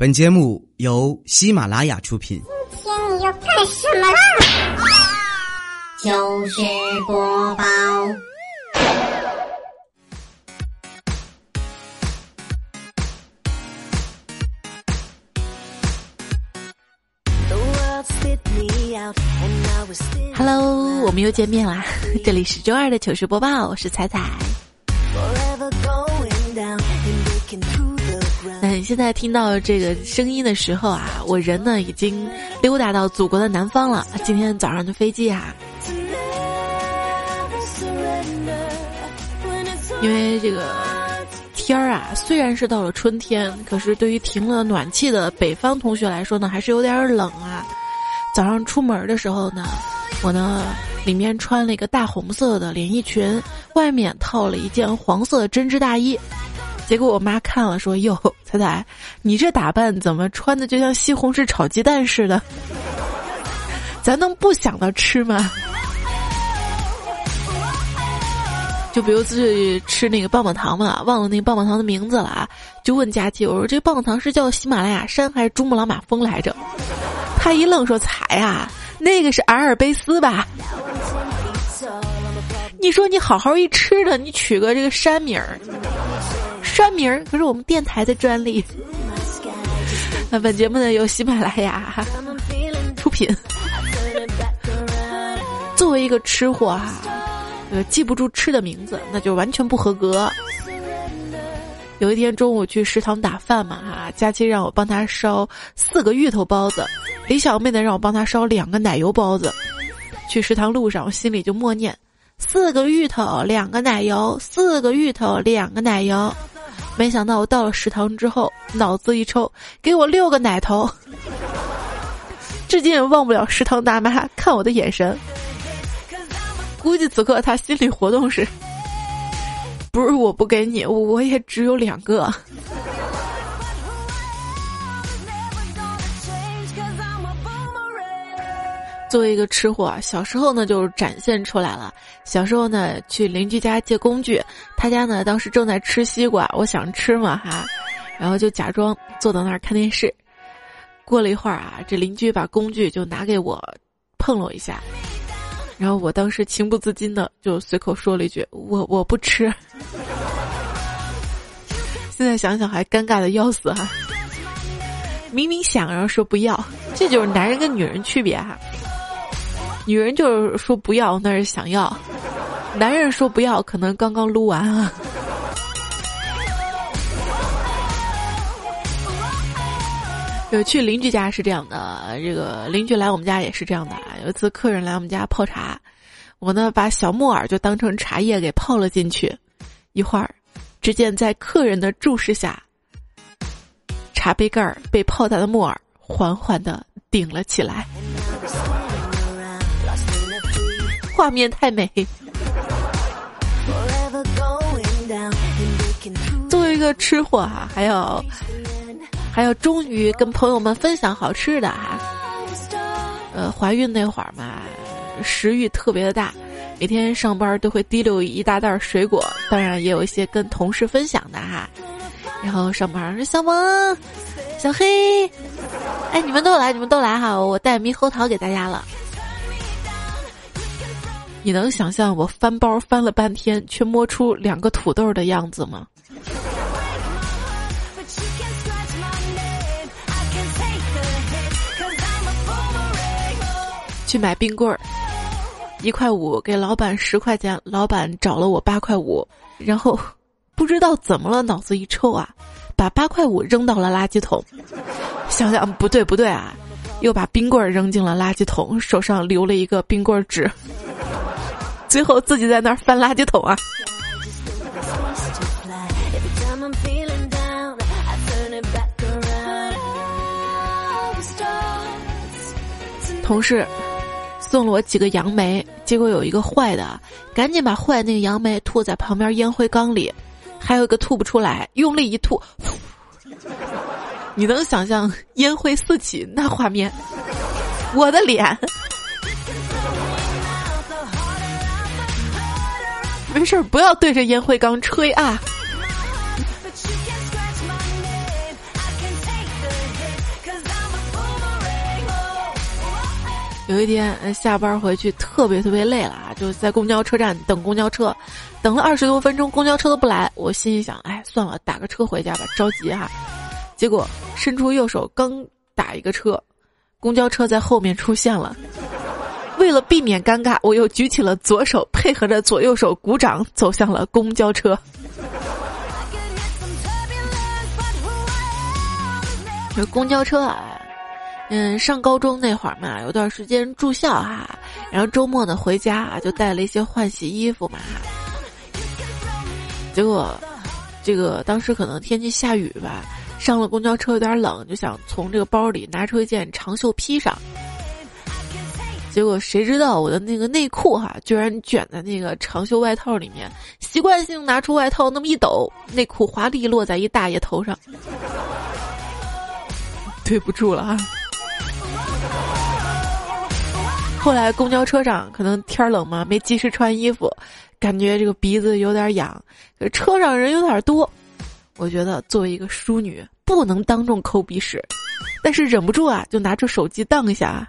本节目由喜马拉雅出品。今天你要干什么啦？糗事播报。Hello，我们又见面啦！这里是周二的糗事播报，我是彩彩。现在听到这个声音的时候啊，我人呢已经溜达到祖国的南方了。今天早上的飞机啊，因为这个天儿啊，虽然是到了春天，可是对于停了暖气的北方同学来说呢，还是有点冷啊。早上出门的时候呢，我呢里面穿了一个大红色的连衣裙，外面套了一件黄色的针织大衣。结果我妈看了说：“哟，彩彩，你这打扮怎么穿的就像西红柿炒鸡蛋似的？咱能不想到吃吗？”就比如去吃那个棒棒糖嘛，忘了那个棒棒糖的名字了啊，就问佳琪：“我说这棒棒糖是叫喜马拉雅山还是珠穆朗玛峰来着？”他一愣说：“彩啊，那个是阿尔卑斯吧？”你说你好好一吃的，你取个这个山名儿。山名儿可是我们电台的专利。那本节目呢由喜马拉雅出品。作为一个吃货啊，呃，记不住吃的名字，那就完全不合格。有一天中午去食堂打饭嘛，哈，佳期让我帮他烧四个芋头包子，李小妹呢让我帮他烧两个奶油包子。去食堂路上，我心里就默念：四个芋头，两个奶油；四个芋头，两个奶油。没想到我到了食堂之后，脑子一抽，给我六个奶头。至今也忘不了食堂大妈看我的眼神。估计此刻他心理活动是：不是我不给你，我也只有两个。作为一个吃货，小时候呢就展现出来了。小时候呢去邻居家借工具，他家呢当时正在吃西瓜，我想吃嘛哈，然后就假装坐到那儿看电视。过了一会儿啊，这邻居把工具就拿给我碰了我一下，然后我当时情不自禁的就随口说了一句：“我我不吃。”现在想想还尴尬的要死哈！明明想然后说不要，这就是男人跟女人区别哈。女人就是说不要，那是想要；男人说不要，可能刚刚撸完啊。有去邻居家是这样的，这个邻居来我们家也是这样的啊。有一次客人来我们家泡茶，我呢把小木耳就当成茶叶给泡了进去，一会儿，只见在客人的注视下，茶杯盖儿被泡大的木耳缓缓的顶了起来。画面太美。作为一个吃货哈，还要还要终于跟朋友们分享好吃的哈。呃，怀孕那会儿嘛，食欲特别的大，每天上班都会提溜一大袋水果，当然也有一些跟同事分享的哈。然后上班说小萌、小黑，哎，你们都来，你们都来哈，我带猕猴桃给大家了。你能想象我翻包翻了半天，却摸出两个土豆的样子吗？去买冰棍儿，一块五给老板十块钱，老板找了我八块五，然后不知道怎么了，脑子一抽啊，把八块五扔到了垃圾桶。想想不对不对啊，又把冰棍儿扔进了垃圾桶，手上留了一个冰棍儿纸。最后自己在那儿翻垃圾桶啊！同事送了我几个杨梅，结果有一个坏的，赶紧把坏那个杨梅吐在旁边烟灰缸里，还有一个吐不出来，用力一吐，你能想象烟灰四起那画面？我的脸！没事儿，不要对着烟灰缸吹啊！有一天下班回去特别特别累了啊，就在公交车站等公交车，等了二十多分钟，公交车都不来。我心里想，哎，算了，打个车回家吧，着急哈。结果伸出右手刚打一个车，公交车在后面出现了。为了避免尴尬，我又举起了左手，配合着左右手鼓掌，走向了公交车。这公交车啊。嗯，上高中那会儿嘛，有段时间住校哈，然后周末呢回家啊，就带了一些换洗衣服嘛。结果，这个当时可能天气下雨吧，上了公交车有点冷，就想从这个包里拿出一件长袖披上。结果谁知道我的那个内裤哈，居然卷在那个长袖外套里面，习惯性拿出外套那么一抖，内裤华丽落在一大爷头上。对不住了啊！后来公交车上可能天冷嘛，没及时穿衣服，感觉这个鼻子有点痒。车上人有点多，我觉得作为一个淑女不能当众抠鼻屎，但是忍不住啊，就拿出手机当一下。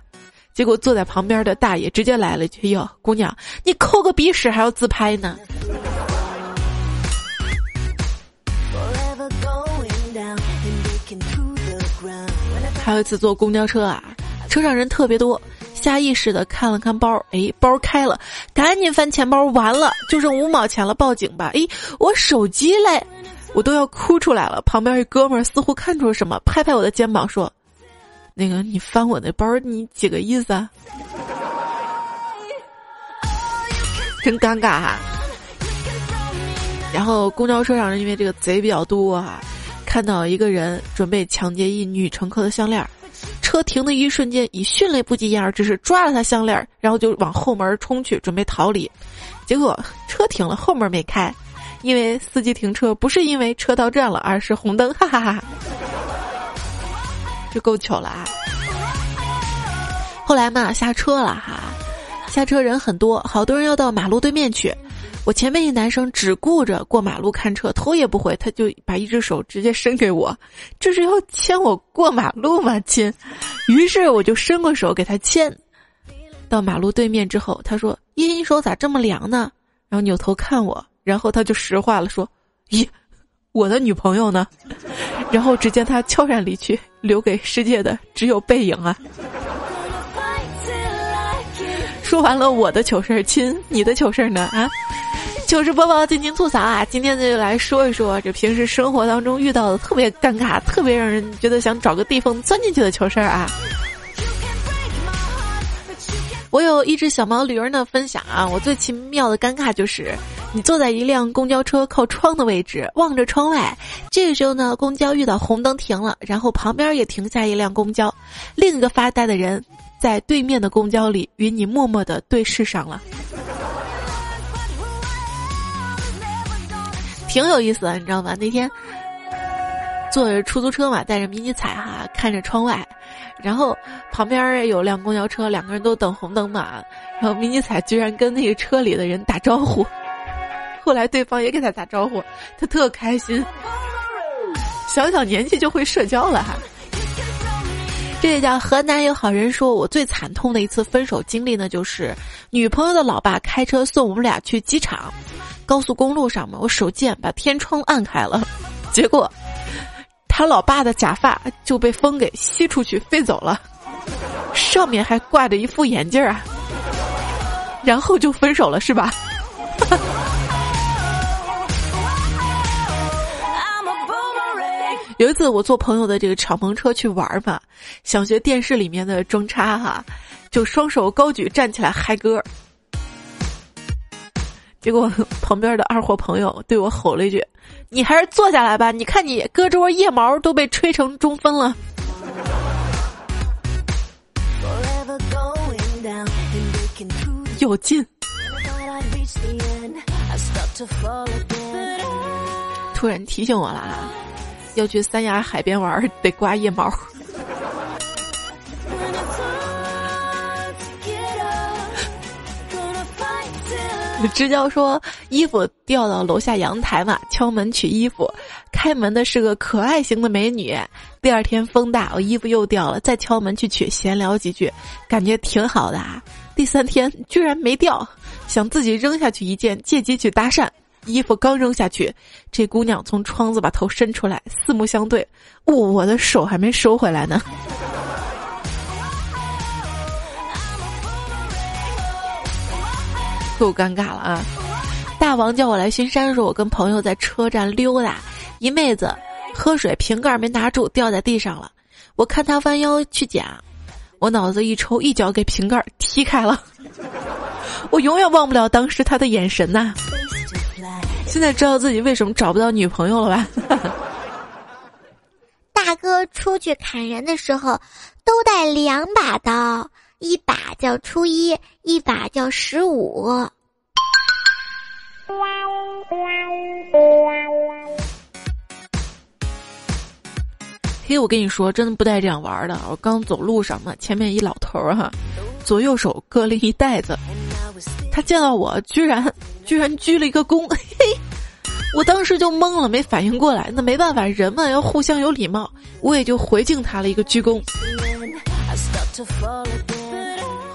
结果坐在旁边的大爷直接来了一句：“哟，姑娘，你抠个鼻屎还要自拍呢？”还有一次坐公交车啊，车上人特别多。下意识的看了看包，哎，包开了，赶紧翻钱包，完了就剩五毛钱了，报警吧！哎，我手机嘞，我都要哭出来了。旁边一哥们儿似乎看出了什么，拍拍我的肩膀说：“那个，你翻我那包，你几个意思啊？”真尴尬哈。然后公交车上因为这个贼比较多哈，看到一个人准备抢劫一女乘客的项链。车停的一瞬间，以迅雷不及掩耳之势抓了他项链，然后就往后门冲去，准备逃离。结果车停了，后门没开，因为司机停车不是因为车到站了，而是红灯，哈哈哈！这够糗了啊！后来嘛，下车了哈，下车人很多，好多人要到马路对面去。我前面一男生只顾着过马路看车，头也不回，他就把一只手直接伸给我，这是要牵我过马路吗，亲？于是我就伸过手给他牵。到马路对面之后，他说：“依依手咋这么凉呢？”然后扭头看我，然后他就实话了，说：“咦，我的女朋友呢？”然后只见他悄然离去，留给世界的只有背影啊。说完了我的糗事儿，亲，你的糗事儿呢？啊？糗事播报，尽情吐槽啊！今天就来说一说这平时生活当中遇到的特别尴尬、特别让人觉得想找个地缝钻进去的糗事儿啊！我有一只小毛驴儿呢，分享啊！我最奇妙的尴尬就是，你坐在一辆公交车靠窗的位置，望着窗外，这个时候呢，公交遇到红灯停了，然后旁边也停下一辆公交，另一个发呆的人在对面的公交里与你默默的对视上了。挺有意思的，你知道吗？那天坐着出租车嘛，带着迷你彩哈，看着窗外，然后旁边有辆公交车，两个人都等红灯嘛，然后迷你彩居然跟那个车里的人打招呼，后来对方也给他打招呼，他特开心，小小年纪就会社交了哈。这也叫河南有好人说，我最惨痛的一次分手经历呢，就是女朋友的老爸开车送我们俩去机场。高速公路上嘛，我手贱把天窗按开了，结果他老爸的假发就被风给吸出去飞走了，上面还挂着一副眼镜啊，然后就分手了是吧？有一次我坐朋友的这个敞篷车去玩嘛，想学电视里面的装叉哈，就双手高举站起来嗨歌。结果旁边的二货朋友对我吼了一句：“你还是坐下来吧，你看你胳肢窝腋毛都被吹成中分了。”有劲！突然提醒我了啊，要去三亚海边玩得刮腋毛。支教说衣服掉到楼下阳台嘛，敲门取衣服，开门的是个可爱型的美女，第二天风大，我衣服又掉了，再敲门去取，闲聊几句，感觉挺好的啊。第三天居然没掉，想自己扔下去一件，借机去搭讪。衣服刚扔下去，这姑娘从窗子把头伸出来，四目相对，我我的手还没收回来呢。够尴尬了啊！大王叫我来巡山，说我跟朋友在车站溜达，一妹子喝水瓶盖没拿住，掉在地上了。我看她弯腰去捡，我脑子一抽，一脚给瓶盖踢开了。我永远忘不了当时他的眼神呐！现在知道自己为什么找不到女朋友了吧？大哥出去砍人的时候，都带两把刀。一把叫初一，一把叫十五。嘿，我跟你说，真的不带这样玩的。我刚走路上嘛，前面一老头儿哈，左右手各拎一袋子，他见到我，居然居然鞠了一个躬，嘿，我当时就懵了，没反应过来。那没办法，人们要互相有礼貌，我也就回敬他了一个鞠躬。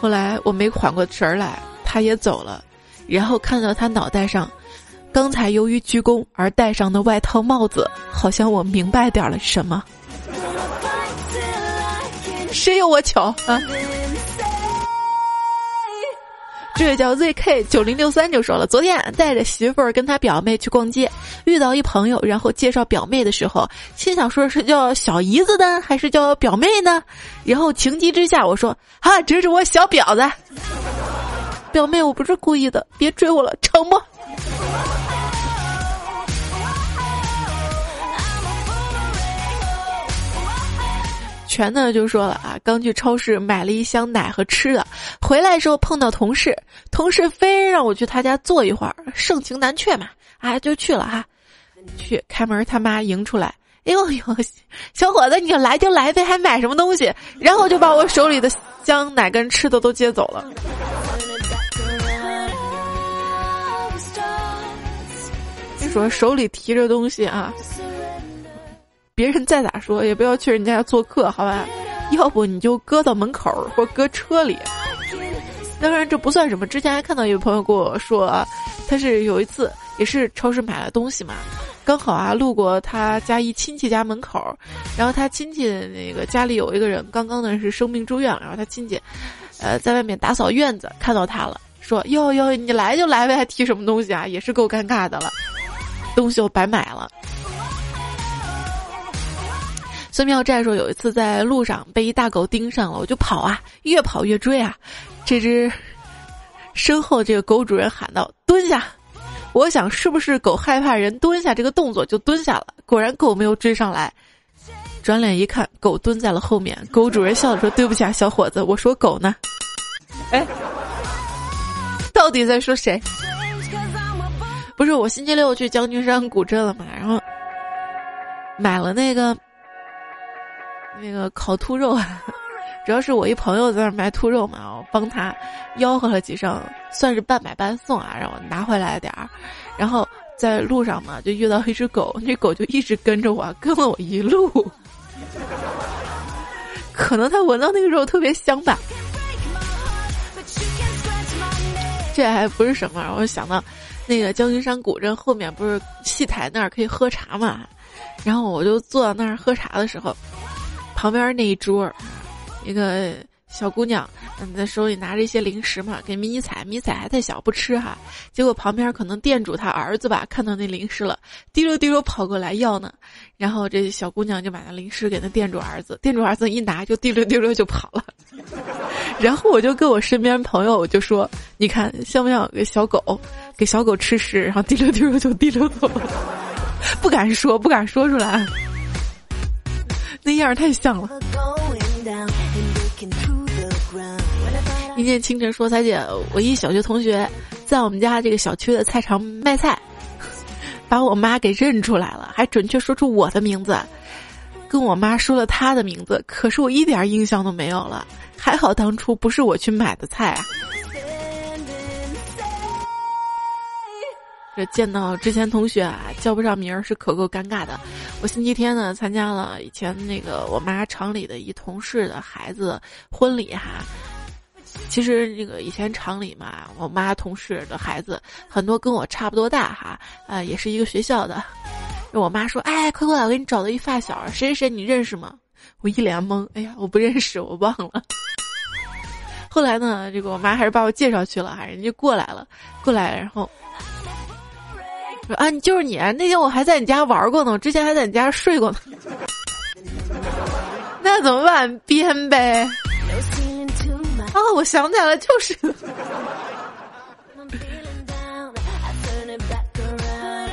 后来我没缓过神儿来，他也走了，然后看到他脑袋上，刚才由于鞠躬而戴上的外套帽子，好像我明白点了什么。谁有我巧啊？这位叫 ZK 九零六三就说了，昨天带着媳妇儿跟他表妹去逛街，遇到一朋友，然后介绍表妹的时候，心想说是叫小姨子呢还是叫表妹呢？然后情急之下我说啊，这是我小婊子，表妹我不是故意的，别追我了，成不？全呢就说了啊，刚去超市买了一箱奶和吃的，回来时候碰到同事，同事非让我去他家坐一会儿，盛情难却嘛，啊就去了哈，去开门他妈迎出来，哎呦呦，小伙子你就来就来呗，还买什么东西？然后就把我手里的箱奶跟吃的都接走了。你说手里提着东西啊。别人再咋说，也不要去人家家做客，好吧？要不你就搁到门口或搁车里。当然这不算什么。之前还看到有朋友跟我说，他是有一次也是超市买了东西嘛，刚好啊路过他家一亲戚家门口，然后他亲戚那个家里有一个人刚刚呢是生病住院，然后他亲戚，呃在外面打扫院子看到他了，说哟哟你来就来呗，还提什么东西啊？也是够尴尬的了，东西我白买了。孙妙寨说：“有一次在路上被一大狗盯上了，我就跑啊，越跑越追啊。这只身后这个狗主人喊道：‘蹲下！’我想是不是狗害怕人蹲下这个动作就蹲下了？果然狗没有追上来。转脸一看，狗蹲在了后面。狗主人笑着说：‘对不起啊，小伙子，我说狗呢。’哎，到底在说谁？不是我星期六去将军山古镇了嘛，然后买了那个。”那个烤兔肉，主要是我一朋友在那卖兔肉嘛，我帮他吆喝了几声，算是半买半送啊，让我拿回来点儿。然后在路上嘛，就遇到一只狗，那狗就一直跟着我，跟了我一路。可能它闻到那个肉特别香吧。这还不是什么，我想到那个将军山古镇后面不是戏台那儿可以喝茶嘛，然后我就坐到那儿喝茶的时候。旁边那一桌，一个小姑娘，嗯，在手里拿着一些零食嘛，给迷彩，迷彩还太小不吃哈。结果旁边可能店主他儿子吧，看到那零食了，滴溜滴溜跑过来要呢。然后这小姑娘就把那零食给那店主儿子，店主儿子一拿就滴溜滴溜就跑了。然后我就跟我身边朋友我就说，你看像不像个小狗？给小狗吃食，然后滴溜滴溜就滴溜走了。不敢说，不敢说出来。那样太像了。一见清晨说：“彩姐，我一小学同学在我们家这个小区的菜场卖菜，把我妈给认出来了，还准确说出我的名字，跟我妈说了她的名字，可是我一点印象都没有了。还好当初不是我去买的菜啊。”这见到之前同学啊，叫不上名儿是可够尴尬的。我星期天呢参加了以前那个我妈厂里的一同事的孩子婚礼哈。其实这个以前厂里嘛，我妈同事的孩子很多跟我差不多大哈，啊，也是一个学校的。我妈说：“哎，快过来，我给你找到一发小，谁谁谁你认识吗？”我一脸懵，哎呀，我不认识，我忘了。后来呢，这个我妈还是把我介绍去了哈，人家过来了，过来，然后。啊，你就是你！那天我还在你家玩过呢，之前还在你家睡过呢。那怎么办？编呗。啊，我想起来了，就是。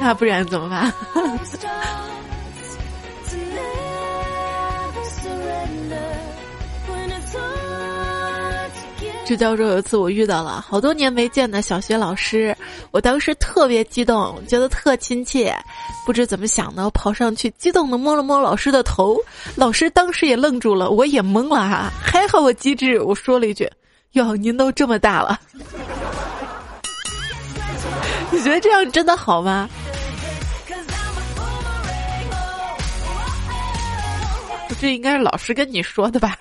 那不然怎么办？支教授有一次我遇到了好多年没见的小学老师，我当时特别激动，觉得特亲切，不知怎么想的，我跑上去激动的摸了摸老师的头，老师当时也愣住了，我也懵了哈，还好我机智，我说了一句：“哟，您都这么大了。”你觉得这样真的好吗？这应该是老师跟你说的吧？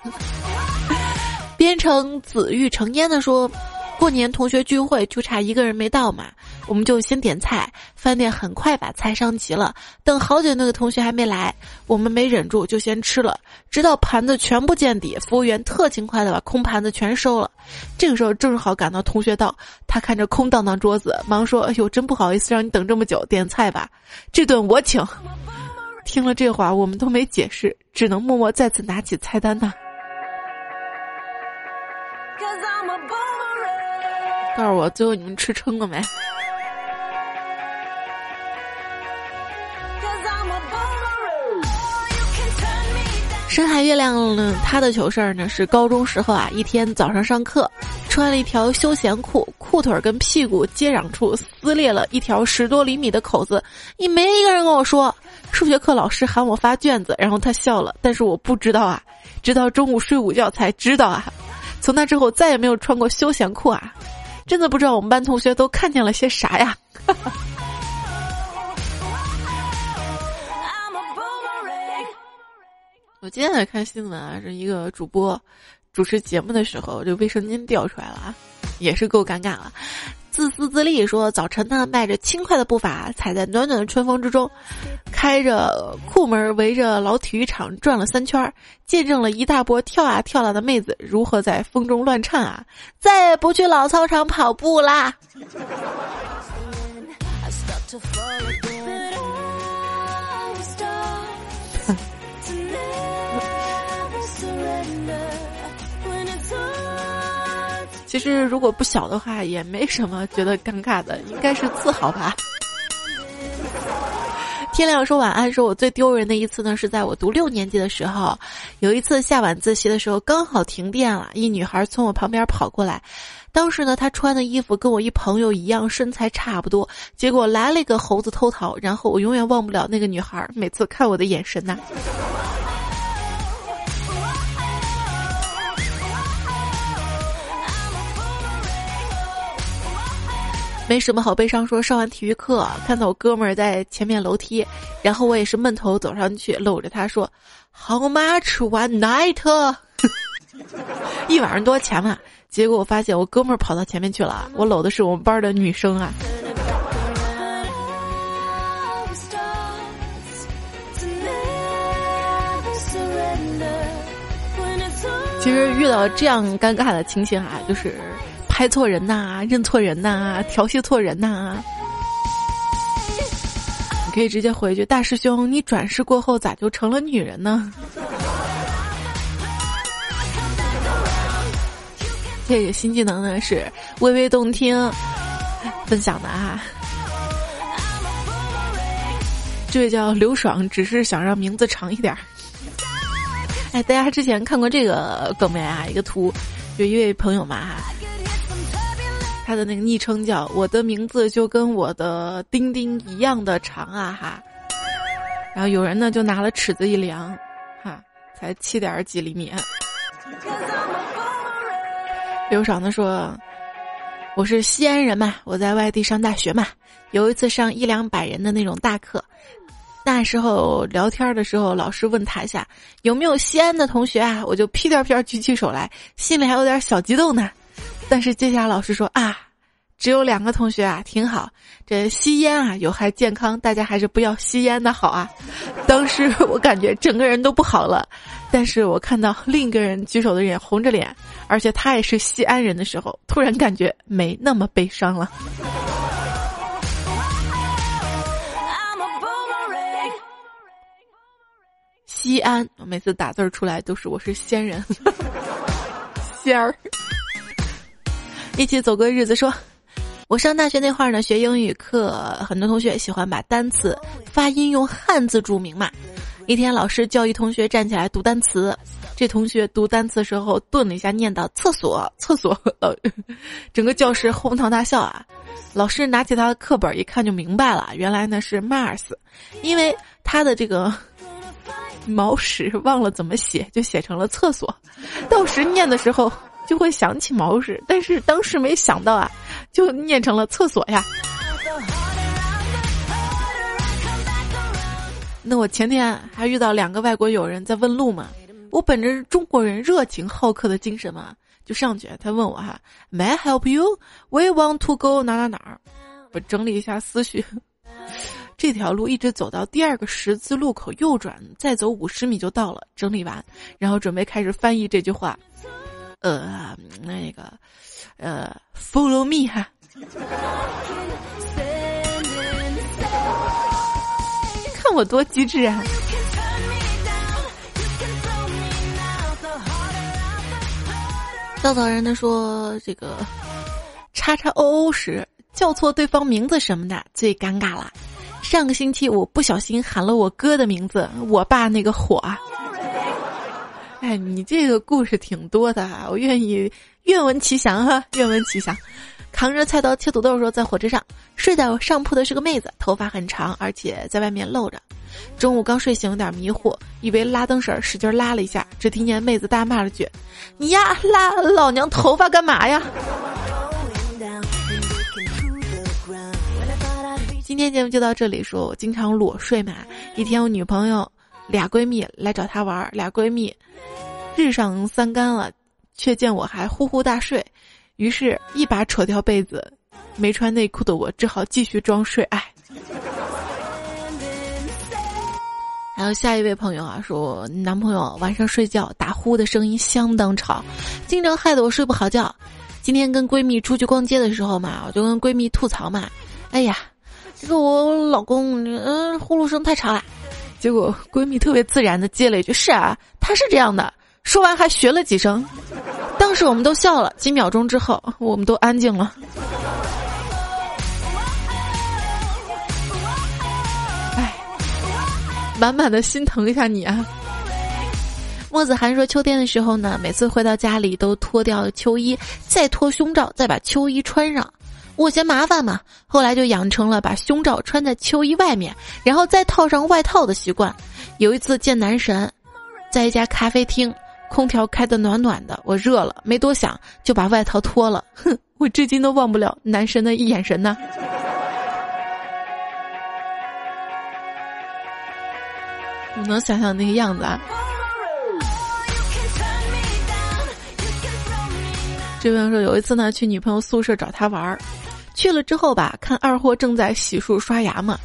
编成紫玉成烟的说，过年同学聚会就差一个人没到嘛，我们就先点菜，饭店很快把菜上齐了。等好久那个同学还没来，我们没忍住就先吃了，直到盘子全部见底，服务员特勤快的把空盘子全收了。这个时候正好赶到同学到，他看着空荡荡桌子，忙说：“哎呦，真不好意思让你等这么久，点菜吧，这顿我请。”听了这话，我们都没解释，只能默默再次拿起菜单呐。告诉我，最后你们吃撑了没？深海月亮呢？他的糗事儿呢？是高中时候啊，一天早上上课，穿了一条休闲裤，裤腿跟屁股接壤处撕裂了一条十多厘米的口子，你没一个人跟我说。数学课老师喊我发卷子，然后他笑了，但是我不知道啊，直到中午睡午觉才知道啊。从那之后再也没有穿过休闲裤啊。真的不知道我们班同学都看见了些啥呀！我今天在看新闻啊，是一个主播主持节目的时候，这卫生巾掉出来了啊，也是够尴尬了。自私自利说，早晨呢，迈着轻快的步伐，踩在暖暖的春风之中，开着库门围着老体育场转了三圈，见证了一大波跳啊跳啊的妹子如何在风中乱颤啊！再也不去老操场跑步啦。其实如果不小的话，也没什么觉得尴尬的，应该是自豪吧。天亮说晚安，说我最丢人的一次呢，是在我读六年级的时候，有一次下晚自习的时候，刚好停电了，一女孩从我旁边跑过来，当时呢，她穿的衣服跟我一朋友一样，身材差不多，结果来了一个猴子偷桃，然后我永远忘不了那个女孩每次看我的眼神呐。没什么好悲伤，说上完体育课，看到我哥们儿在前面楼梯，然后我也是闷头走上去，搂着他说：“How much one night？” 一晚上多少钱嘛？结果我发现我哥们儿跑到前面去了，我搂的是我们班的女生啊。其实遇到这样尴尬的情形啊，就是。猜错人呐，认错人呐，调戏错人呐！你可以直接回去，大师兄，你转世过后咋就成了女人呢？这个新技能呢是微微动听分享的啊。这位叫刘爽，只是想让名字长一点。哎，大家之前看过这个梗没啊？一个图，有一位朋友嘛哈。他的那个昵称叫“我的名字就跟我的丁丁一样的长啊哈”，然后有人呢就拿了尺子一量，哈，才七点几厘米。刘爽子说：“我是西安人嘛，我在外地上大学嘛。有一次上一两百人的那种大课，那时候聊天的时候，老师问台下有没有西安的同学啊，我就屁颠屁颠举起手来，心里还有点小激动呢。但是接下来老师说啊，只有两个同学啊，挺好。这吸烟啊有害健康，大家还是不要吸烟的好啊。当时我感觉整个人都不好了。但是我看到另一个人举手的人红着脸，而且他也是西安人的时候，突然感觉没那么悲伤了。西安，我每次打字出来都是我是仙人，仙儿。一起走过日子，说，我上大学那会儿呢，学英语课，很多同学喜欢把单词发音用汉字注明嘛。一天，老师叫一同学站起来读单词，这同学读单词时候顿了一下，念到厕所，厕所，整个教室哄堂大笑啊。老师拿起他的课本一看就明白了，原来呢是 Mars，因为他的这个。毛屎忘了怎么写，就写成了厕所。到时念的时候就会想起毛屎，但是当时没想到啊，就念成了厕所呀。那我前天还遇到两个外国友人在问路嘛，我本着中国人热情好客的精神嘛，就上去。他问我哈，May I help you? We want to go 哪哪哪儿？我整理一下思绪。这条路一直走到第二个十字路口右转，再走五十米就到了。整理完，然后准备开始翻译这句话。呃，那个，呃，Follow me 哈。看我多机智啊！稻草人的说这个，叉叉 O O 时叫错对方名字什么的最尴尬了。上个星期我不小心喊了我哥的名字，我爸那个火啊！哎，你这个故事挺多的哈，我愿意愿闻其详哈，愿闻其详。扛着菜刀切土豆的时候，在火车上睡在我上铺的是个妹子，头发很长，而且在外面露着。中午刚睡醒，有点迷糊，以为拉灯绳使劲拉了一下，只听见妹子大骂了句：“你呀，拉老娘头发干嘛呀？”今天节目就到这里。说我经常裸睡嘛。一天，我女朋友俩闺蜜来找她玩，俩闺蜜日上三竿了，却见我还呼呼大睡，于是一把扯掉被子，没穿内裤的我只好继续装睡。哎，还有下一位朋友啊，说男朋友晚上睡觉打呼的声音相当吵，经常害得我睡不好觉。今天跟闺蜜出去逛街的时候嘛，我就跟闺蜜吐槽嘛，哎呀。这个我老公，嗯，呼噜声太长了。结果闺蜜特别自然的接了一句：“是啊，他是这样的。”说完还学了几声。当时我们都笑了。几秒钟之后，我们都安静了。哎，满满的心疼一下你啊。莫子涵说：“秋天的时候呢，每次回到家里都脱掉秋衣，再脱胸罩，再把秋衣穿上。”我嫌麻烦嘛，后来就养成了把胸罩穿在秋衣外面，然后再套上外套的习惯。有一次见男神，在一家咖啡厅，空调开的暖暖的，我热了，没多想就把外套脱了。哼，我至今都忘不了男神的一眼神呢。你能想象那个样子啊？这位朋友说，有一次呢，去女朋友宿舍找他玩儿。去了之后吧，看二货正在洗漱刷牙嘛。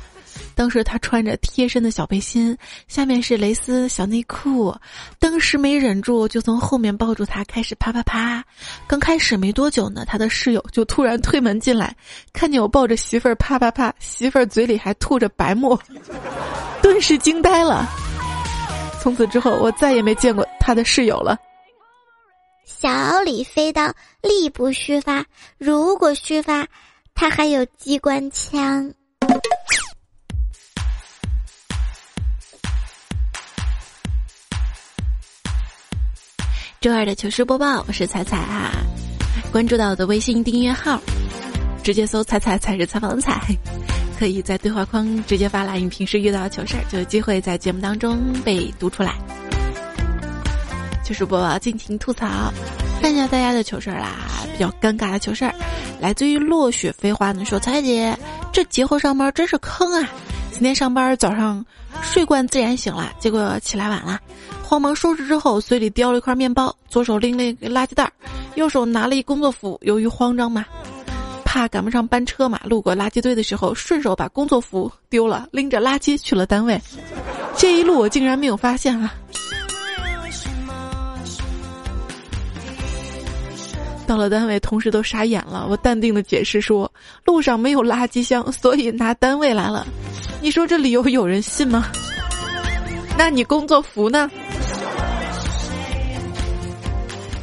当时他穿着贴身的小背心，下面是蕾丝小内裤。当时没忍住，就从后面抱住他，开始啪啪啪。刚开始没多久呢，他的室友就突然推门进来，看见我抱着媳妇儿啪啪啪，媳妇儿嘴里还吐着白沫，顿时惊呆了。从此之后，我再也没见过他的室友了。小李飞刀力不虚发，如果虚发。他还有机关枪。周二的糗事播报，我是彩彩啊！关注到我的微信订阅号，直接搜“彩彩彩是采访彩”，可以在对话框直接发来你平时遇到的糗事儿，就有机会在节目当中被读出来。糗事播报，尽情吐槽。大家的糗事儿啦，比较尴尬的糗事儿，来自于落雪飞花呢说：“彩姐，这节后上班真是坑啊！今天上班早上睡惯自然醒了，结果起来晚了，慌忙收拾之后，嘴里叼了一块面包，左手拎了一个垃圾袋，右手拿了一工作服。由于慌张嘛，怕赶不上班车嘛，路过垃圾堆的时候，顺手把工作服丢了，拎着垃圾去了单位。这一路我竟然没有发现啊！”到了单位，同事都傻眼了。我淡定的解释说，路上没有垃圾箱，所以拿单位来了。你说这理由有人信吗？那你工作服呢？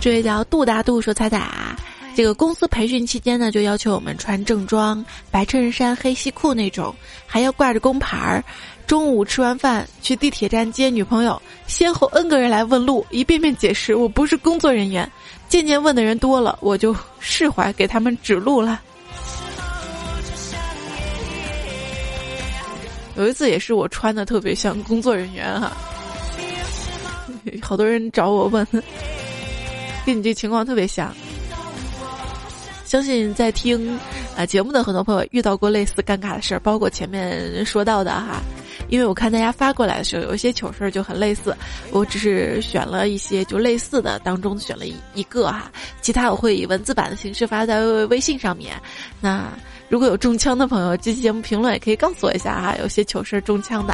这位叫杜大杜说：“彩彩，这个公司培训期间呢，就要求我们穿正装，白衬衫、黑西裤那种，还要挂着工牌儿。中午吃完饭去地铁站接女朋友，先后 N 个人来问路，一遍遍解释我不是工作人员。”渐渐问的人多了，我就释怀，给他们指路了。有一次也是我穿的特别像工作人员哈，好多人找我问，跟你这情况特别像。相信在听啊节目的很多朋友遇到过类似尴尬的事儿，包括前面说到的哈。因为我看大家发过来的时候，有一些糗事儿就很类似，我只是选了一些就类似的当中选了一一个哈，其他我会以文字版的形式发在微微信上面。那如果有中枪的朋友，这期节目评论也可以告诉我一下哈，有些糗事儿中枪的。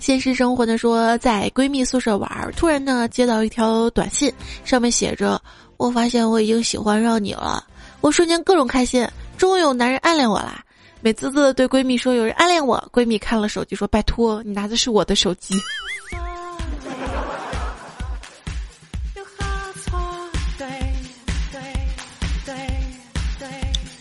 现实生活呢说，在闺蜜宿舍玩，突然呢接到一条短信，上面写着：“我发现我已经喜欢上你了。”我瞬间各种开心，终于有男人暗恋我啦。美滋滋的对闺蜜说：“有人暗恋我。”闺蜜看了手机说：“拜托，你拿的是我的手机。”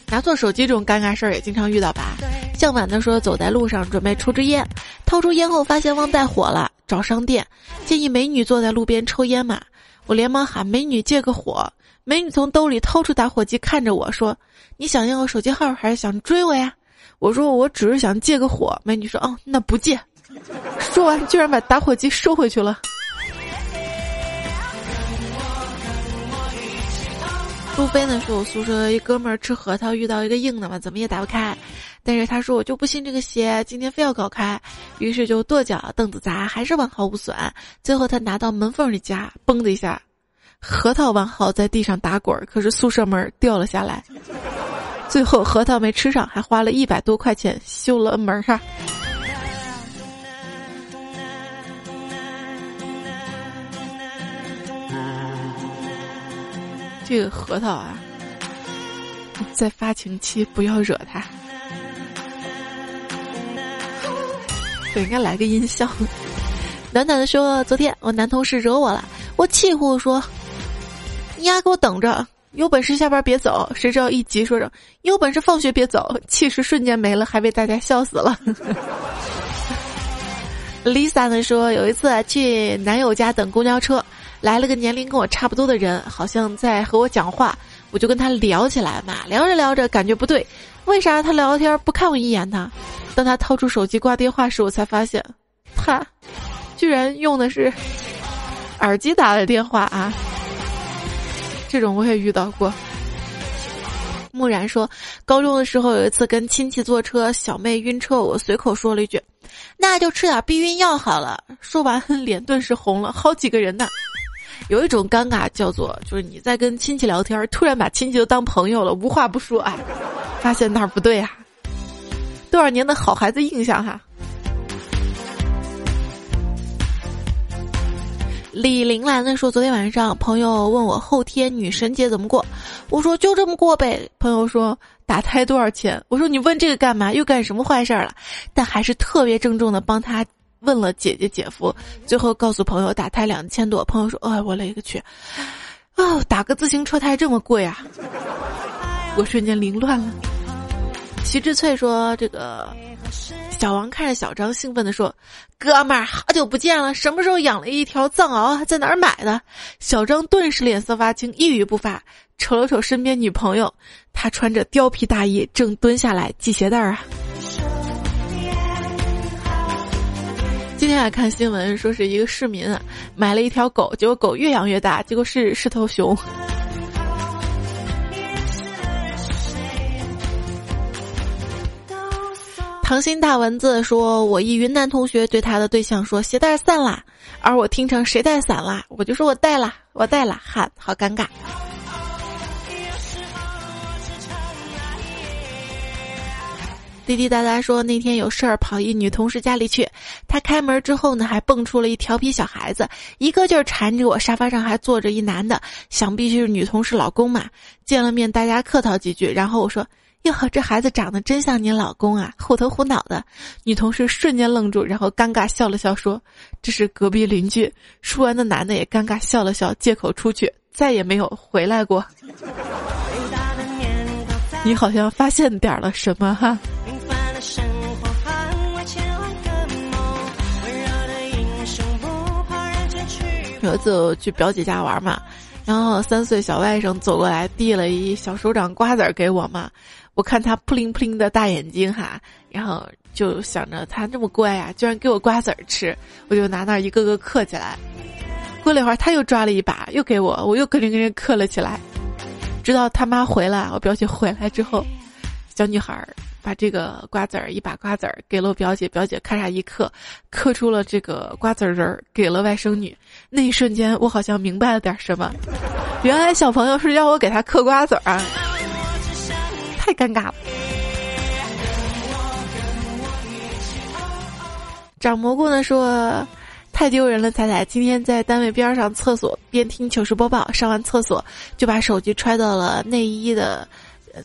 拿错手机这种尴尬事儿也经常遇到吧？向晚的说，走在路上准备抽支烟，掏出烟后发现忘带火了，找商店，建议美女坐在路边抽烟嘛。我连忙喊美女借个火，美女从兜里掏出打火机看着我说：“你想要我手机号还是想追我呀？”我说我只是想借个火，美女说哦那不借，说完居然把打火机收回去了。路飞呢是我宿舍一哥们儿吃核桃遇到一个硬的嘛，怎么也打不开，但是他说我就不信这个邪，今天非要搞开，于是就跺脚凳子砸，还是完好无损。最后他拿到门缝里夹，嘣的一下，核桃完好在地上打滚，可是宿舍门掉了下来。最后核桃没吃上，还花了一百多块钱修了门儿哈。这个核桃啊，在发情期不要惹它。我应该来个音效。暖暖的说：“昨天我男同事惹我了，我气呼呼说：‘你丫给我等着！’”有本事下班别走，谁知道一急说着有本事放学别走，气势瞬间没了，还被大家笑死了。Lisa 呢说，有一次去男友家等公交车，来了个年龄跟我差不多的人，好像在和我讲话，我就跟他聊起来嘛，聊着聊着感觉不对，为啥他聊天不看我一眼呢？当他掏出手机挂电话时，我才发现，他居然用的是耳机打的电话啊。这种我也遇到过。木然说，高中的时候有一次跟亲戚坐车，小妹晕车，我随口说了一句：“那就吃点避孕药好了。”说完脸顿时红了，好几个人呢。有一种尴尬叫做，就是你在跟亲戚聊天，突然把亲戚都当朋友了，无话不说，哎，发现那儿不对啊？多少年的好孩子印象哈。李玲兰的说：“昨天晚上朋友问我后天女神节怎么过，我说就这么过呗。朋友说打胎多少钱？我说你问这个干嘛？又干什么坏事了？但还是特别郑重的帮他问了姐姐姐夫，最后告诉朋友打胎两千多。朋友说：哎，我勒个去！啊，打个自行车胎这么贵啊！我瞬间凌乱了。徐志翠说：这个。”小王看着小张，兴奋地说：“哥们儿，好久不见了！什么时候养了一条藏獒？在哪儿买的？”小张顿时脸色发青，一语不发，瞅了瞅身边女朋友，她穿着貂皮大衣，正蹲下来系鞋带儿啊。今天还看新闻，说是一个市民买了一条狗，结果狗越养越大，结果是是头熊。糖心大蚊子说：“我一云南同学对他的对象说鞋带散啦，而我听成谁带伞啦，我就说我带啦，我带啦，喊好尴尬。”滴滴答答说那天有事儿跑一女同事家里去，她开门之后呢，还蹦出了一调皮小孩子，一个劲儿缠着我，沙发上还坐着一男的，想必就是女同事老公嘛。见了面大家客套几句，然后我说。哟呵，这孩子长得真像你老公啊，虎头虎脑的。女同事瞬间愣住，然后尴尬笑了笑，说：“这是隔壁邻居。”说完的男的也尴尬笑了笑，借口出去，再也没有回来过。你好像发现点了什么哈？有一次我去表姐家玩嘛，然后三岁小外甥走过来，递了一小手掌瓜子儿给我嘛。我看他扑灵扑灵的大眼睛哈，然后就想着他这么乖呀，居然给我瓜子儿吃，我就拿那一个个嗑起来。过了一会儿，他又抓了一把，又给我，我又跟着跟着嗑了起来。直到他妈回来，我表姐回来之后，小女孩把这个瓜子儿一把瓜子儿给了我表姐，表姐咔嚓一嗑，嗑出了这个瓜子仁儿，给了外甥女。那一瞬间，我好像明白了点什么，原来小朋友是要我给他嗑瓜子儿啊。太尴尬了，长蘑菇呢说太丢人了。彩彩今天在单位边上厕所边听糗事播报，上完厕所就把手机揣到了内衣的。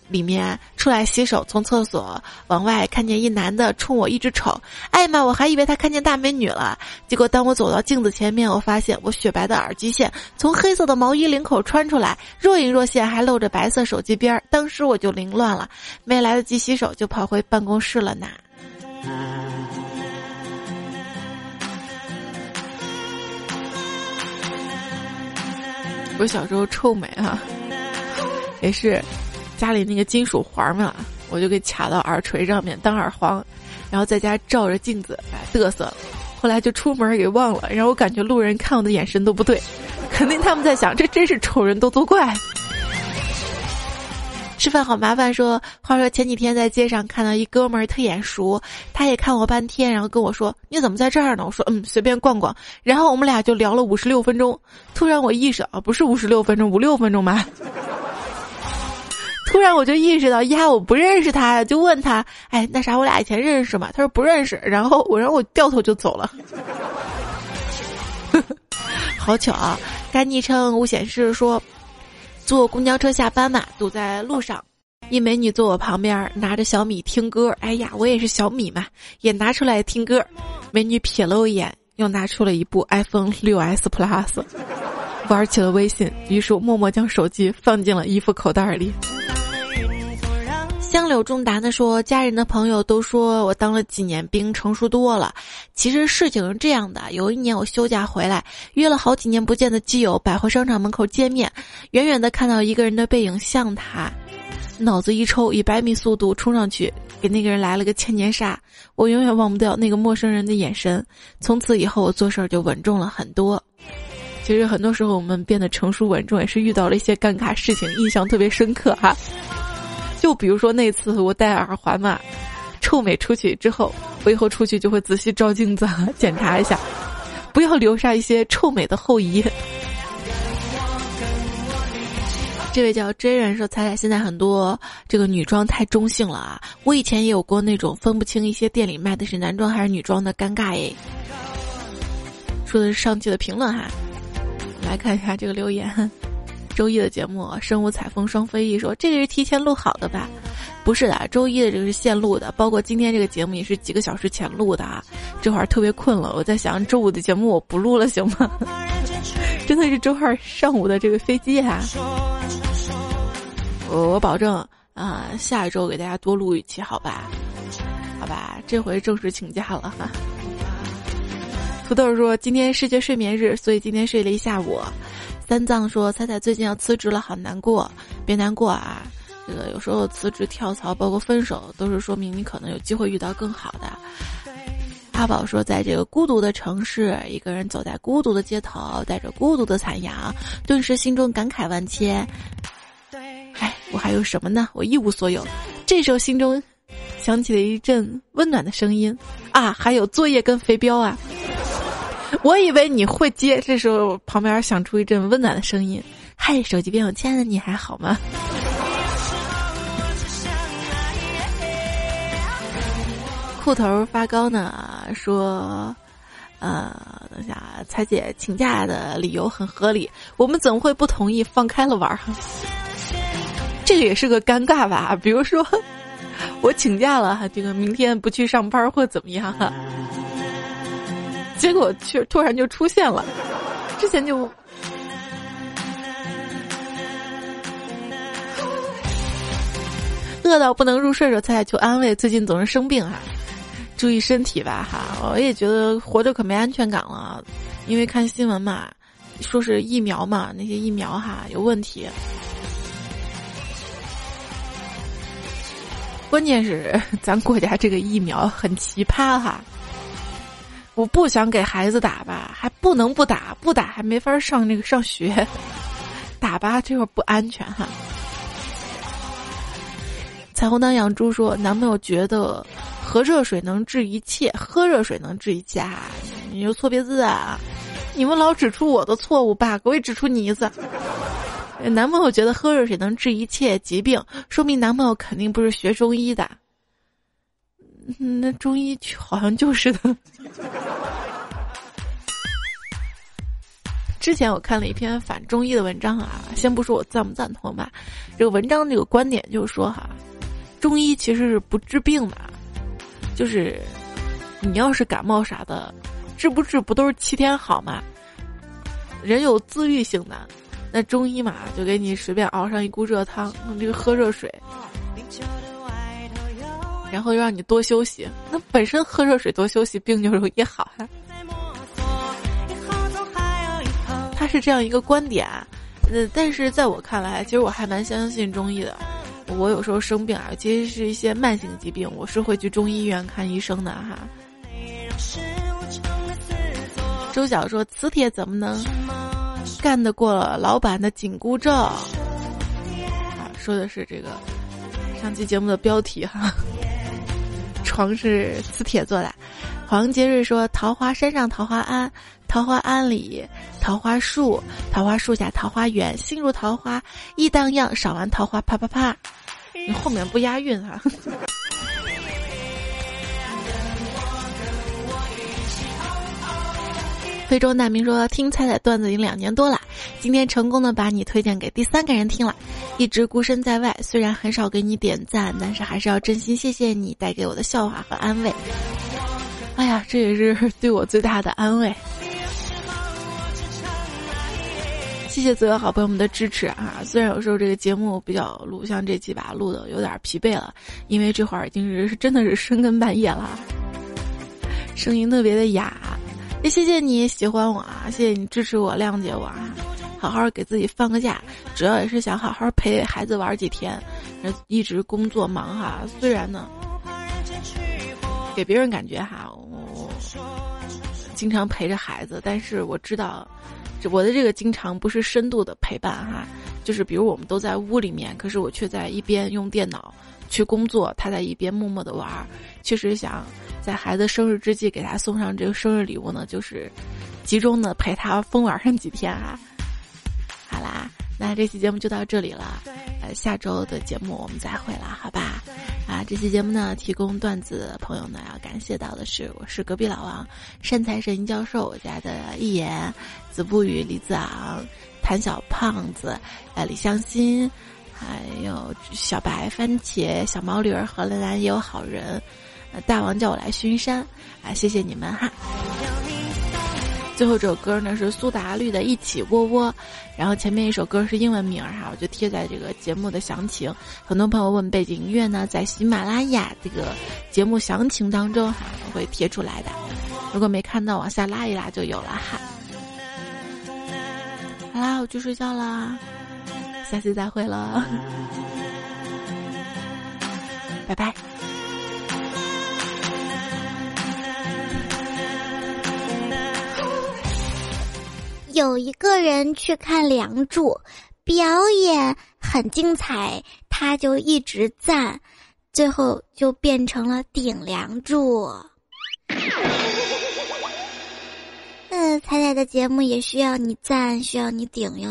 里面出来洗手，从厕所往外看见一男的冲我一直瞅，哎呀妈！我还以为他看见大美女了。结果当我走到镜子前面，我发现我雪白的耳机线从黑色的毛衣领口穿出来，若隐若现，还露着白色手机边儿。当时我就凌乱了，没来得及洗手就跑回办公室了呢。我小时候臭美啊，也是。家里那个金属环嘛，我就给卡到耳垂上面当耳环，然后在家照着镜子嘚瑟。后来就出门给忘了，然后我感觉路人看我的眼神都不对，肯定他们在想这真是丑人多作怪。吃饭好麻烦，说话说前几天在街上看到一哥们儿特眼熟，他也看我半天，然后跟我说你怎么在这儿呢？我说嗯随便逛逛，然后我们俩就聊了五十六分钟。突然我意识啊不是五十六分钟五六分钟吧？突然我就意识到呀，我不认识他，就问他，哎，那啥，我俩以前认识吗？他说不认识。然后我，然后我掉头就走了。好巧啊！该昵称无显示说，坐公交车下班嘛，堵在路上，一美女坐我旁边，拿着小米听歌。哎呀，我也是小米嘛，也拿出来听歌。美女瞥了我一眼，又拿出了一部 iPhone 六 S Plus，玩起了微信。于是默默将手机放进了衣服口袋里。香柳中达的说：“家人的朋友都说我当了几年兵，成熟多了。其实事情是这样的：有一年我休假回来，约了好几年不见的基友，百货商场门口见面。远远的看到一个人的背影像他，脑子一抽，以百米速度冲上去，给那个人来了个千年杀。我永远忘不掉那个陌生人的眼神。从此以后，我做事儿就稳重了很多。其实很多时候，我们变得成熟稳重，也是遇到了一些尴尬事情，印象特别深刻哈。”就比如说那次我戴耳环嘛，臭美出去之后，我以后出去就会仔细照镜子检查一下，不要留下一些臭美的后遗。这位叫真人说：“彩彩现在很多这个女装太中性了啊！我以前也有过那种分不清一些店里卖的是男装还是女装的尴尬诶。”说的是上期的评论哈，来看一下这个留言。周一的节目，身无彩凤双飞翼说：“这个是提前录好的吧？不是的，周一的这个是现录的，包括今天这个节目也是几个小时前录的啊。这会儿特别困了，我在想周五的节目我不录了行吗？真的是周二上午的这个飞机哈。我我保证啊，下一周给大家多录一期，好吧？好吧，这回正式请假了哈。土豆说今天世界睡眠日，所以今天睡了一下午。”三藏说：“彩彩最近要辞职了，好难过，别难过啊！这个有时候辞职、跳槽，包括分手，都是说明你可能有机会遇到更好的。阿宝说，在这个孤独的城市，一个人走在孤独的街头，带着孤独的残阳，顿时心中感慨万千。唉，我还有什么呢？我一无所有。这时候心中响起了一阵温暖的声音啊，还有作业跟肥膘啊。我以为你会接，这时候旁边响出一阵温暖的声音：“嗨，手机边有亲爱的你还好吗？” 裤头发高呢，说，呃，等下，彩姐请假的理由很合理，我们怎么会不同意放开了玩？这个也是个尴尬吧？比如说，我请假了，这个明天不去上班或怎么样？结果却突然就出现了，之前就饿到不能入睡的时候，彩彩求安慰，最近总是生病哈。注意身体吧，哈！我也觉得活着可没安全感了，因为看新闻嘛，说是疫苗嘛，那些疫苗哈有问题。关键是咱国家这个疫苗很奇葩哈，我不想给孩子打吧，还不能不打，不打还没法上那个上学，打吧这会儿不安全哈。彩虹当养猪说，男朋友觉得。喝热水能治一切，喝热水能治一切，你有错别字啊！你们老指出我的错误吧，我也指出你一次。男朋友觉得喝热水能治一切疾病，说明男朋友肯定不是学中医的。那中医好像就是的。之前我看了一篇反中医的文章啊，先不说我赞不赞同吧，这个文章这个观点就是说哈，中医其实是不治病的。就是，你要是感冒啥的，治不治不都是七天好吗？人有自愈性的，那中医嘛，就给你随便熬上一锅热汤，这个喝热水，然后又让你多休息。那本身喝热水多休息，病就容易好哈。他是这样一个观点，呃，但是在我看来，其实我还蛮相信中医的。我有时候生病啊，其实是一些慢性疾病，我是会去中医院看医生的哈。周晓说：“磁铁怎么能干得过老板的紧箍咒？”啊，说的是这个上期节目的标题哈。床是磁铁做的。黄杰瑞说：“桃花山上桃花庵，桃花庵里桃花树，桃花树下桃花源，心如桃花意荡漾，赏完桃花啪啪啪。”你后面不押韵啊！非洲难民说：“听彩彩段子已经两年多了，今天成功的把你推荐给第三个人听了。一直孤身在外，虽然很少给你点赞，但是还是要真心谢谢你带给我的笑话和安慰。哎呀，这也是对我最大的安慰。”谢谢所有好朋友们的支持啊！虽然有时候这个节目比较录，像这期吧录的有点疲惫了，因为这会儿已经是真的是深更半夜了，声音特别的哑。也谢谢你喜欢我啊，谢谢你支持我、谅解我啊！好好给自己放个假，主要也是想好好陪孩子玩几天。一直工作忙哈，虽然呢，给别人感觉哈，我经常陪着孩子，但是我知道。我的这个经常不是深度的陪伴哈，就是比如我们都在屋里面，可是我却在一边用电脑去工作，他在一边默默的玩儿。确实想在孩子生日之际给他送上这个生日礼物呢，就是集中的陪他疯玩上几天啊。好啦，那这期节目就到这里了，呃，下周的节目我们再会了，好吧？啊，这期节目呢，提供段子朋友呢，要感谢到的是，我是隔壁老王，善财神教授我家的一言，子不语李子昂，谭小胖子，呃李香心，还有小白番茄，小毛驴儿和兰兰也有好人，大王叫我来巡山，啊谢谢你们哈。最后这首歌呢是苏打绿的《一起窝窝》，然后前面一首歌是英文名哈，我就贴在这个节目的详情。很多朋友问背景音乐呢，在喜马拉雅这个节目详情当中哈会贴出来的，如果没看到往下拉一拉就有了哈。好啦，我去睡觉啦，下期再会了。拜拜。有一个人去看梁祝，表演很精彩，他就一直赞，最后就变成了顶梁柱。那彩彩的节目也需要你赞，需要你顶哟。